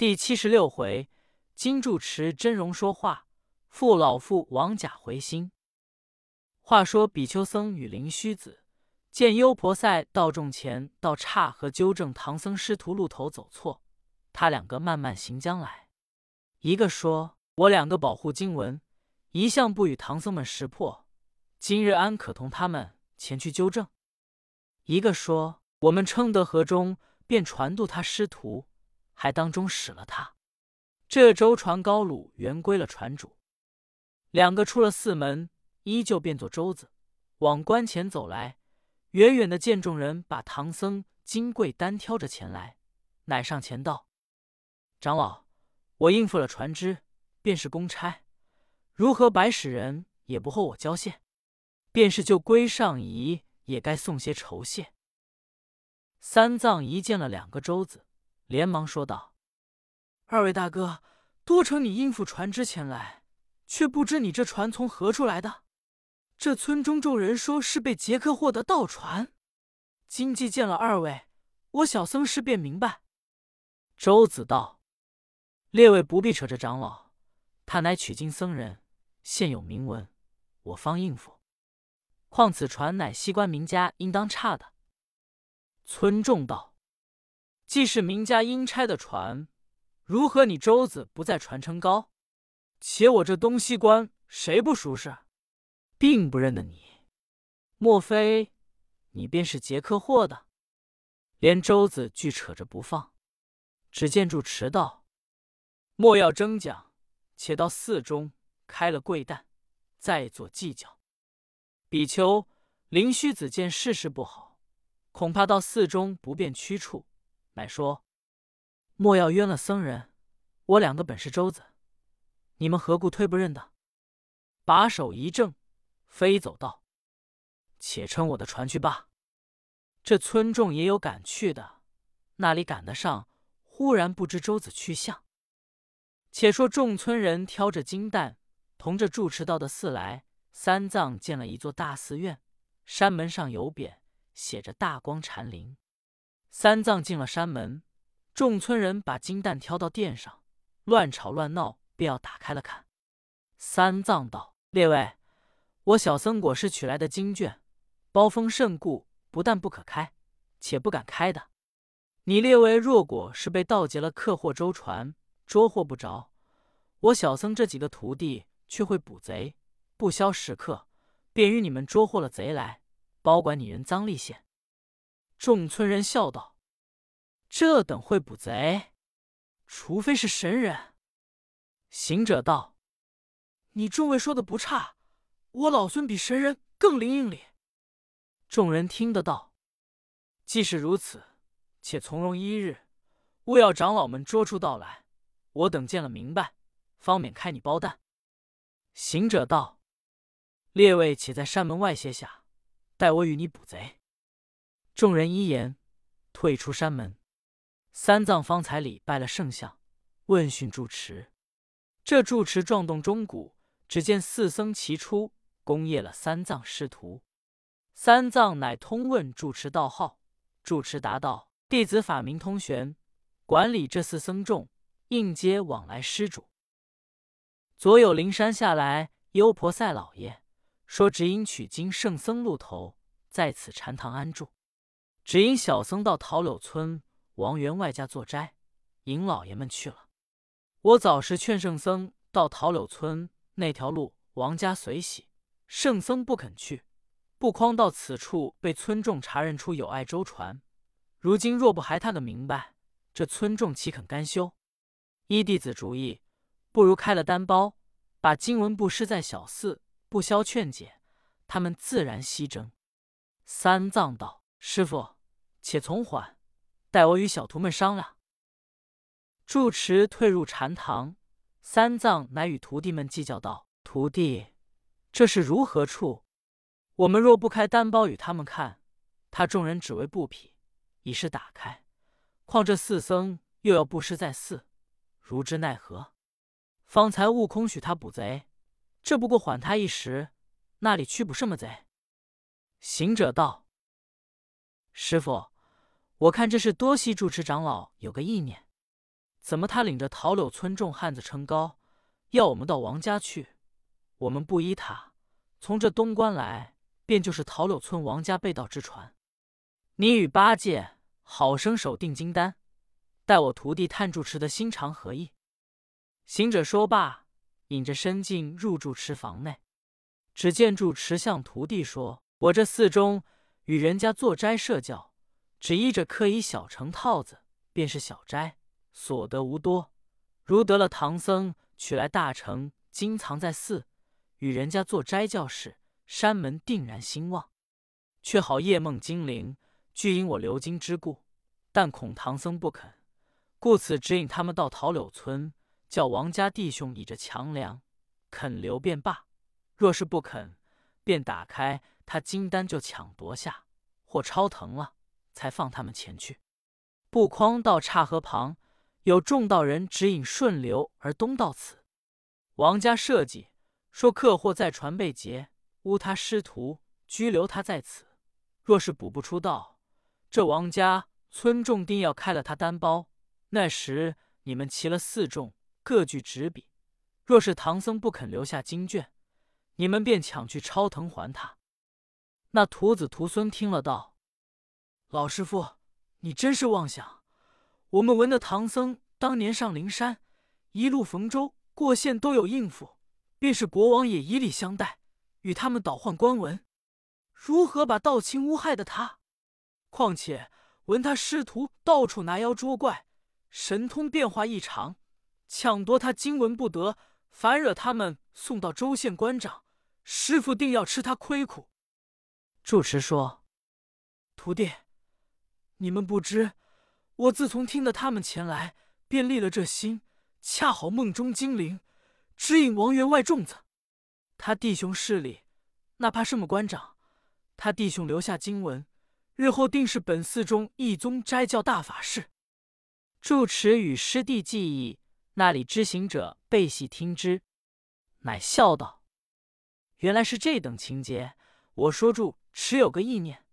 第七十六回，金住持真容说话，父老父王甲回心。话说比丘僧与灵虚子见优婆塞到众前，到刹和纠正唐僧师徒路头走错，他两个慢慢行将来。一个说：“我两个保护经文，一向不与唐僧们识破，今日安可同他们前去纠正？”一个说：“我们称得河中，便传渡他师徒，还当中使了他。这舟船高鲁原归了船主。”两个出了寺门，依旧变作舟子，往关前走来。远远的见众人把唐僧、金贵单挑着前来，乃上前道：“长老。”我应付了船只，便是公差，如何白使人也不候我交谢？便是就归上仪，也该送些酬谢。三藏一见了两个舟子，连忙说道：“二位大哥，多承你应付船只前来，却不知你这船从何处来的？这村中众人说是被杰克获得盗船。今既见了二位，我小僧事便明白。”周子道。列位不必扯着长老，他乃取经僧人，现有名文，我方应付。况此船乃西关名家应当差的。村众道：“既是名家应差的船，如何你舟子不在船程高？且我这东西关谁不熟识，并不认得你。莫非你便是劫客货的？”连舟子俱扯着不放。只见住持道。莫要争讲，且到寺中开了贵担，再做计较。比丘灵虚子见事事不好，恐怕到寺中不便屈处，乃说：“莫要冤了僧人，我两个本是舟子，你们何故推不认的？”把手一正，飞走道：“且乘我的船去罢。”这村众也有赶去的，那里赶得上？忽然不知舟子去向。且说众村人挑着金担，同着住持到的寺来。三藏见了一座大寺院，山门上有匾，写着“大光禅林”。三藏进了山门，众村人把金蛋挑到殿上，乱吵乱闹，便要打开了看。三藏道：“列位，我小僧果是取来的经卷，包封甚固，不但不可开，且不敢开的。你列位若果是被盗劫了客货舟船，捉获不着，我小僧这几个徒弟却会捕贼，不消时刻，便与你们捉获了贼来，保管你人赃利现。众村人笑道：“这等会捕贼，除非是神人。”行者道：“你众位说的不差，我老孙比神人更灵应里。”众人听得道：“既是如此，且从容一日，勿要长老们捉出道来。”我等见了明白，方免开你包蛋。行者道：“列位且在山门外歇下，待我与你捕贼。”众人依言，退出山门。三藏方才礼拜了圣像，问讯住持。这住持撞动钟鼓，只见四僧齐出，恭谒了三藏师徒。三藏乃通问住持道号，住持答道：“弟子法名通玄，管理这四僧众。”应接往来施主。左有灵山下来，优婆塞老爷说：“只因取经圣僧路头，在此禅堂安住。只因小僧到桃柳村王员外家做斋，引老爷们去了。我早时劝圣僧到桃柳村那条路，王家随喜，圣僧不肯去。不匡到此处，被村众查认出有碍舟船。如今若不还他个明白，这村众岂肯甘休？”依弟子主意，不如开了单包，把经文布施在小寺，不消劝解，他们自然息争。三藏道：“师傅，且从缓，待我与小徒们商量。”住持退入禅堂，三藏乃与徒弟们计较道：“徒弟，这是如何处？我们若不开单包与他们看，他众人只为布匹，已是打开。况这四僧又要布施在寺。”如之奈何？方才悟空许他捕贼，这不过缓他一时，那里去捕什么贼？行者道：“师傅，我看这是多西住持长老有个意念。怎么他领着桃柳村众汉子称高，要我们到王家去？我们不依他，从这东关来，便就是桃柳村王家被盗之船。你与八戒好生守定金丹，待我徒弟探住持的心肠何意？”行者说罢，引着身进入住持房内。只见住持向徒弟说：“我这寺中与人家做斋设教，只依着刻一小成套子，便是小斋，所得无多。如得了唐僧取来大成经藏在寺，与人家做斋教时，山门定然兴旺。却好夜梦精灵，俱因我留经之故，但恐唐僧不肯，故此指引他们到桃柳村，叫王家弟兄倚着强梁，肯留便罢。”若是不肯，便打开他金丹就抢夺下，或超腾了，才放他们前去。不匡到岔河旁，有众道人指引顺流而东到此。王家设计说，客货在船被劫，诬他师徒，拘留他在此。若是补不出道，这王家村众定要开了他单包。那时你们齐了四众，各具纸笔。若是唐僧不肯留下经卷。你们便抢去超腾还他。那徒子徒孙听了道：“老师傅，你真是妄想！我们闻得唐僧当年上灵山，一路逢州过县都有应付，便是国王也以礼相待，与他们倒换官文，如何把道亲诬害的他？况且闻他师徒到处拿妖捉怪，神通变化异常，抢夺他经文不得，反惹他们送到州县官长。”师傅定要吃他亏苦。住持说：“徒弟，你们不知，我自从听得他们前来，便立了这心，恰好梦中精灵指引王员外众子，他弟兄势力，哪怕什么官长，他弟兄留下经文，日后定是本寺中一宗斋教大法事。”住持与师弟记忆，那里知行者背细听之，乃笑道。原来是这等情节，我说住持有个意念，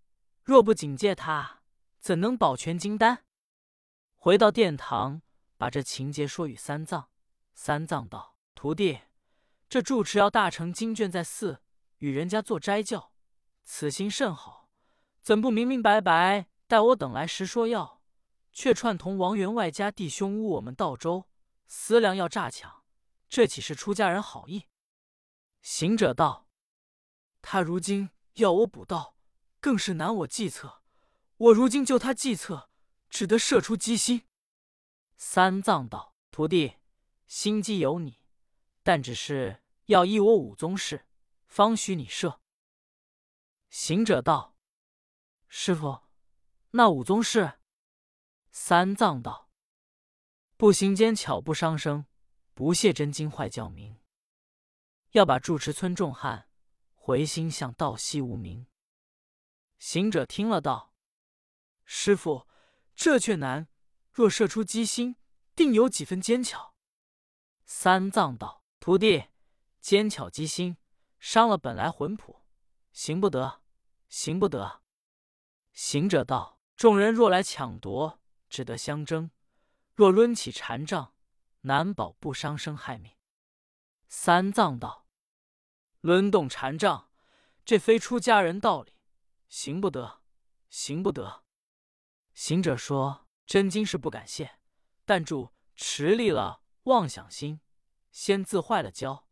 若不警戒他，怎能保全金丹？回到殿堂，把这情节说与三藏。三藏道：“徒弟，这住持要大成经卷在寺，与人家做斋教，此心甚好，怎不明明白白待我等来时说要，却串同王员外家弟兄诬我们道州私粮要诈抢，这岂是出家人好意？”行者道：“他如今要我补道，更是难我计策。我如今救他计策，只得射出机心。”三藏道：“徒弟，心机有你，但只是要依我五宗事，方许你射。”行者道：“师傅，那五宗事？”三藏道：“步行间巧不伤生，不泄真经坏教名。”要把住持村众汉回心向道西无名。行者听了道：“师傅，这却难。若射出机心，定有几分奸巧。”三藏道：“徒弟，奸巧机心，伤了本来魂魄，行不得，行不得。”行者道：“众人若来抢夺，只得相争；若抡起禅杖，难保不伤生害命。”三藏道：“抡动禅杖，这非出家人道理，行不得，行不得。”行者说：“真经是不敢谢，但住持立了妄想心，先自坏了交。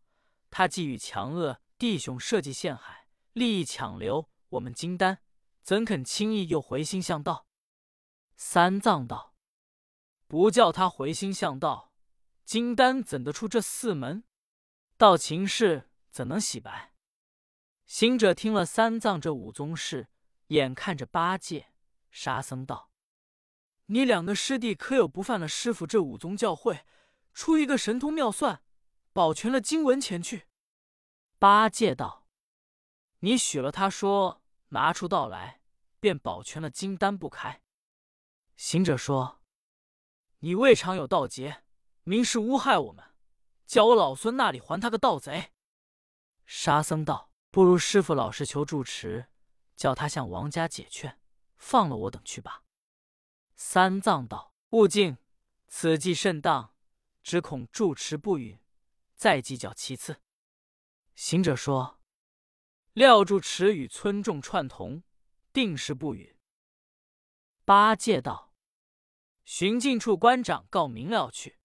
他既与强恶弟兄设计陷害，利益抢留我们金丹，怎肯轻易又回心向道？”三藏道：“不叫他回心向道，金丹怎得出这四门？”道情事怎能洗白？行者听了三藏这五宗事，眼看着八戒、沙僧道：“你两个师弟可有不犯了师傅这五宗教诲，出一个神通妙算，保全了经文前去？”八戒道：“你许了他说拿出道来，便保全了金丹不开。”行者说：“你未尝有盗劫，明是诬害我们。”叫我老孙那里还他个盗贼？沙僧道：“不如师傅老实求住持，叫他向王家解劝，放了我等去吧。”三藏道：“悟净，此计甚当，只恐住持不允，再计较其次。”行者说：“料住持与村众串同，定是不允。”八戒道：“寻近处官长告明了去。”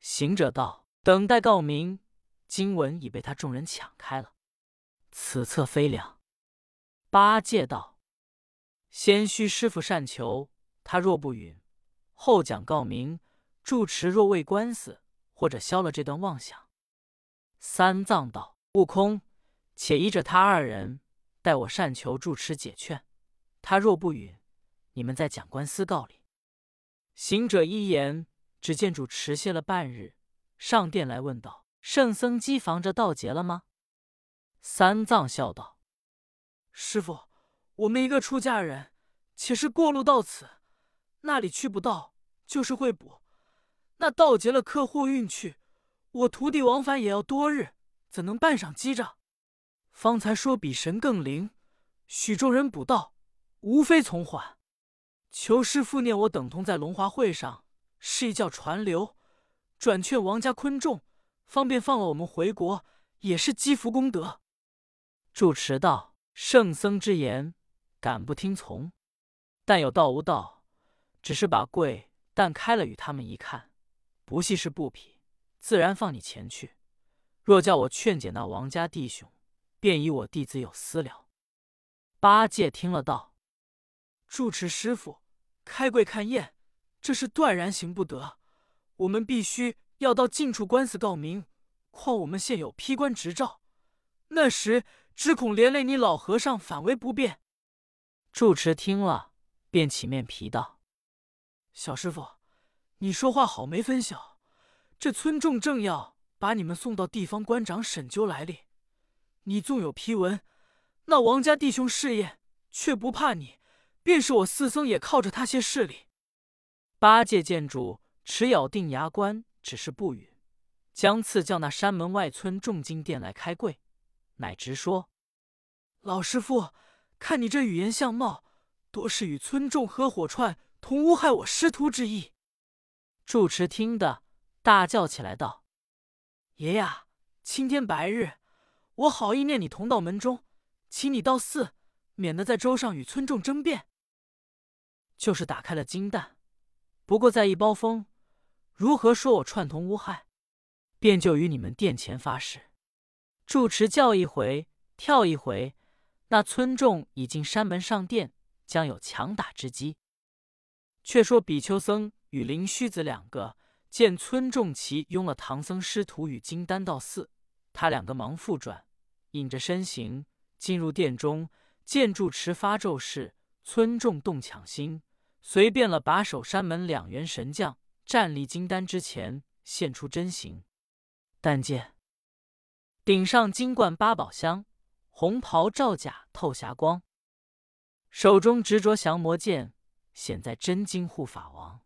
行者道：“等待告明，经文已被他众人抢开了，此策非良。”八戒道：“先须师傅善求，他若不允，后讲告明。住持若为官司，或者消了这段妄想。”三藏道：“悟空，且依着他二人，待我善求住持解劝。他若不允，你们再讲官司告里。”行者一言。只见主持歇了半日，上殿来问道：“圣僧机防着道劫了吗？”三藏笑道：“师傅，我们一个出家人，且是过路到此，那里去不到，就是会补。那道劫了客货运去，我徒弟往返也要多日，怎能办上机着？方才说比神更灵，许众人补道，无非从缓。求师父念我等同在龙华会上。”示意叫传流，转劝王家昆仲，方便放了我们回国，也是积福功德。住持道：“圣僧之言，敢不听从？但有道无道，只是把柜但开了与他们一看，不系是布匹，自然放你前去。若叫我劝解那王家弟兄，便以我弟子有私了。”八戒听了道：“住持师傅，开柜看验。”这是断然行不得，我们必须要到近处官司告明。况我们现有批官执照，那时只恐连累你老和尚，反为不便。住持听了，便起面皮道：“小师傅，你说话好没分晓。这村众正要把你们送到地方官长审究来历，你纵有批文，那王家弟兄试验却不怕你，便是我四僧也靠着他些势力。”八戒见主持咬定牙关，只是不语，将次叫那山门外村众金殿来开柜，乃直说：“老师傅，看你这语言相貌，多是与村众合伙串，同诬害我师徒之意。”住持听得，大叫起来道：“爷呀，青天白日，我好意念你同道门中，请你到寺，免得在州上与村众争辩。就是打开了金蛋。”不过在一包风，如何说我串通诬害？便就与你们殿前发誓。住持叫一回，跳一回，那村众已经山门上殿，将有强打之机。却说比丘僧与灵虚子两个见村众齐拥了唐僧师徒与金丹到寺，他两个忙复转，引着身形进入殿中，见住持发咒誓，村众动抢心。随便了把守山门两员神将站立金丹之前，现出真形。但见顶上金冠八宝箱，红袍罩甲透霞光，手中执着降魔剑，显在真金护法王。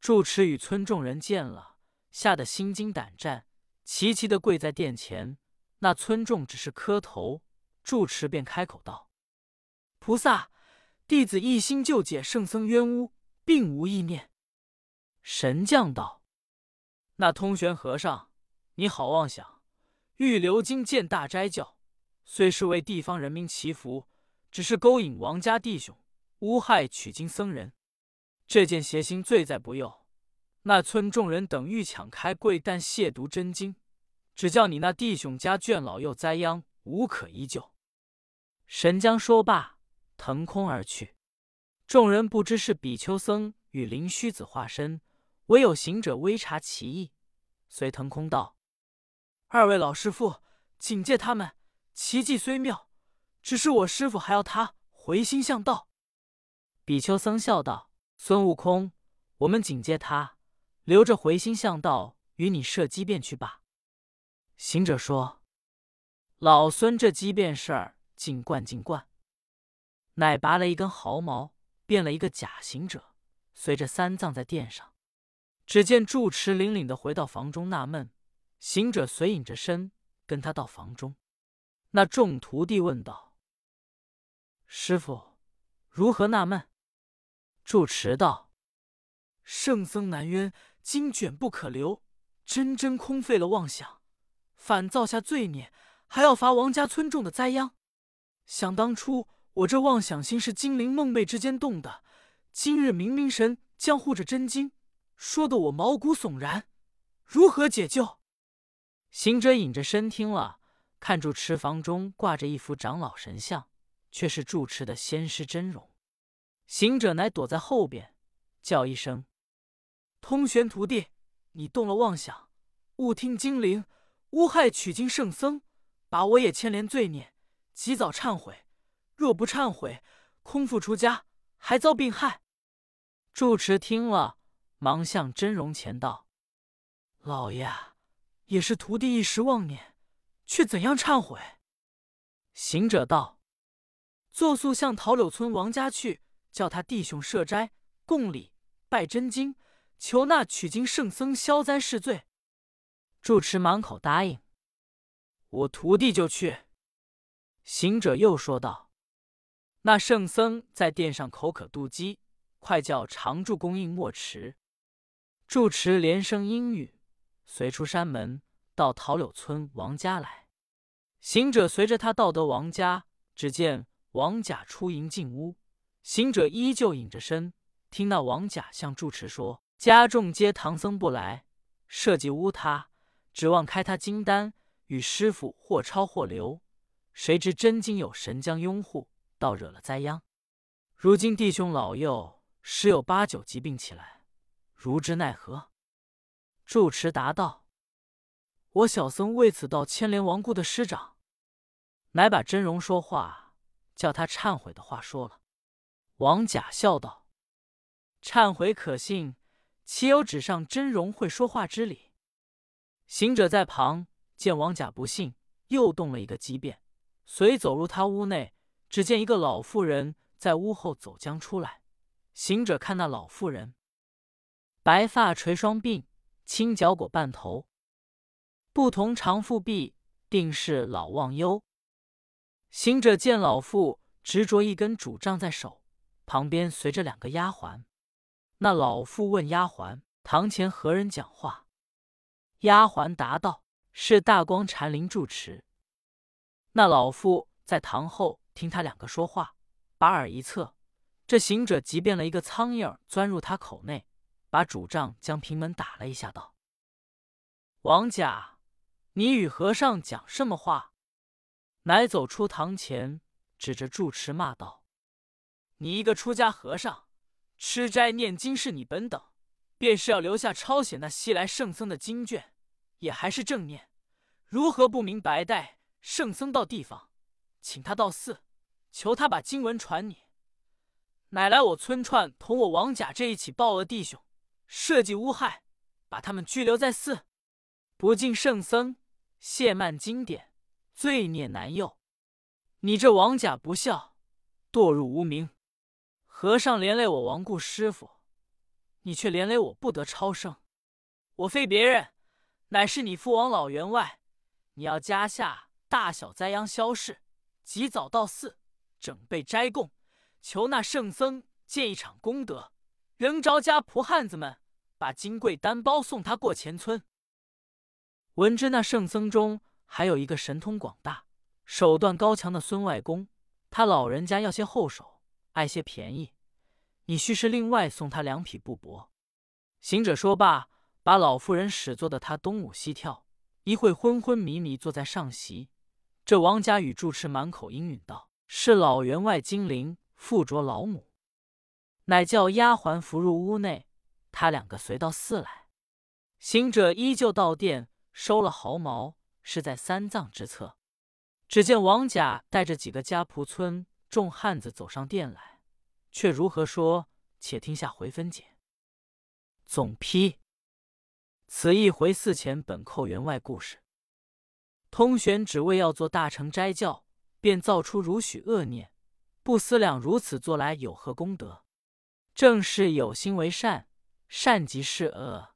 住持与村众人见了，吓得心惊胆战，齐齐的跪在殿前。那村众只是磕头，住持便开口道：“菩萨。”弟子一心救解圣僧冤污，并无意念。神将道：“那通玄和尚，你好妄想！欲流经建大斋教，虽是为地方人民祈福，只是勾引王家弟兄，诬害取经僧人。这件邪心罪在不幼。那村众人等欲抢开柜，但亵渎真经，只叫你那弟兄家眷老幼灾殃，无可依救。”神将说罢。腾空而去，众人不知是比丘僧与灵虚子化身，唯有行者微察其意，遂腾空道：“二位老师傅，警戒他们，奇迹虽妙，只是我师傅还要他回心向道。”比丘僧笑道：“孙悟空，我们警戒他，留着回心向道与你设机变去罢。”行者说：“老孙这机变事儿，尽惯尽惯。”乃拔了一根毫毛，变了一个假行者，随着三藏在殿上。只见住持凛凛的回到房中纳闷，行者随隐着身跟他到房中。那众徒弟问道：“师傅，如何纳闷？”住持道：“圣僧难冤，经卷不可留，真真空废了妄想，反造下罪孽，还要罚王家村众的灾殃。想当初我这妄想心是精灵梦寐之间动的，今日明明神将护着真经，说得我毛骨悚然，如何解救？行者隐着身听了，看住池房中挂着一幅长老神像，却是住持的仙师真容。行者乃躲在后边，叫一声：“通玄徒弟，你动了妄想，误听精灵，诬害取经圣僧，把我也牵连罪孽，及早忏悔。若不忏悔，空腹出家，还遭病害。”住持听了，忙向真容前道：“老爷。”也是徒弟一时妄念，却怎样忏悔？行者道：“作速向桃柳村王家去，叫他弟兄设斋供礼，拜真经，求那取经圣僧消灾释罪。”住持满口答应：“我徒弟就去。”行者又说道：“那圣僧在殿上口渴肚饥，快叫常住供应莫迟。”住持连声应允。随出山门，到桃柳村王家来。行者随着他到得王家，只见王甲出迎进屋。行者依旧隐着身，听那王甲向住持说：“家众皆唐僧不来，设计污他，指望开他金丹，与师傅或超或留。谁知真经有神将拥护，倒惹了灾殃。如今弟兄老幼十有八九疾病起来，如之奈何？”住持答道：“我小僧为此道牵连亡故的师长，乃把真容说话，叫他忏悔的话说了。”王甲笑道：“忏悔可信，岂有纸上真容会说话之理？”行者在旁见王甲不信，又动了一个机变，遂走入他屋内，只见一个老妇人在屋后走将出来。行者看那老妇人，白发垂双鬓。青脚裹半头，不同长腹臂，定是老忘忧。行者见老妇执着一根拄杖在手，旁边随着两个丫鬟。那老妇问丫鬟：“堂前何人讲话？”丫鬟答道：“是大光禅林住持。”那老妇在堂后听他两个说话，把耳一侧，这行者即变了一个苍蝇，钻入他口内。把主杖将平门打了一下，道：“王甲，你与和尚讲什么话？”乃走出堂前，指着住持骂道：“你一个出家和尚，吃斋念经是你本等，便是要留下抄写那西来圣僧的经卷，也还是正念，如何不明白带圣僧到地方，请他到寺，求他把经文传你，乃来我村串同我王甲这一起报恶弟兄。”设计诬害，把他们拘留在寺，不敬圣僧，亵慢经典，罪孽难宥。你这王甲不孝，堕入无名。和尚连累我亡故师傅，你却连累我不得超生。我非别人，乃是你父王老员外。你要家下大小灾殃消逝，及早到寺，整备斋供，求那圣僧建一场功德，仍着家仆汉子们。把金贵单包送他过前村。闻知那圣僧中还有一个神通广大、手段高强的孙外公，他老人家要些后手，爱些便宜，你须是另外送他两匹布帛。行者说罢，把老妇人使坐的他东舞西跳，一会昏昏迷迷坐在上席。这王家与住持满口应允道：“是老员外精灵附着老母。”乃叫丫鬟扶入屋内。他两个随到寺来，行者依旧到殿收了毫毛，是在三藏之侧。只见王甲带着几个家仆村众汉子走上殿来，却如何说？且听下回分解。总批：此一回寺前本寇员外故事。通玄只为要做大乘斋教，便造出如许恶念，不思量如此做来有何功德？正是有心为善。善即是恶。